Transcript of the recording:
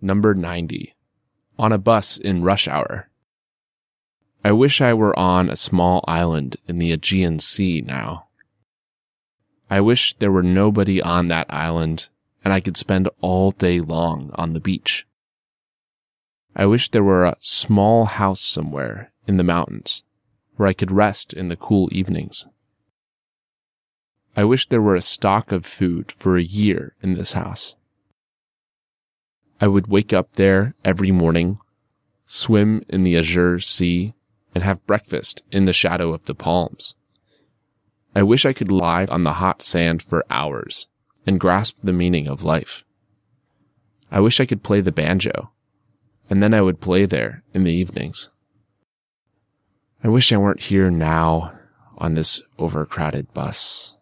Number 90. On a bus in rush hour. I wish I were on a small island in the Aegean Sea now. I wish there were nobody on that island and I could spend all day long on the beach. I wish there were a small house somewhere in the mountains where I could rest in the cool evenings. I wish there were a stock of food for a year in this house. I would wake up there every morning, swim in the azure sea, and have breakfast in the shadow of the palms. I wish I could lie on the hot sand for hours and grasp the meaning of life. I wish I could play the banjo, and then I would play there in the evenings. I wish I weren't here now on this overcrowded bus.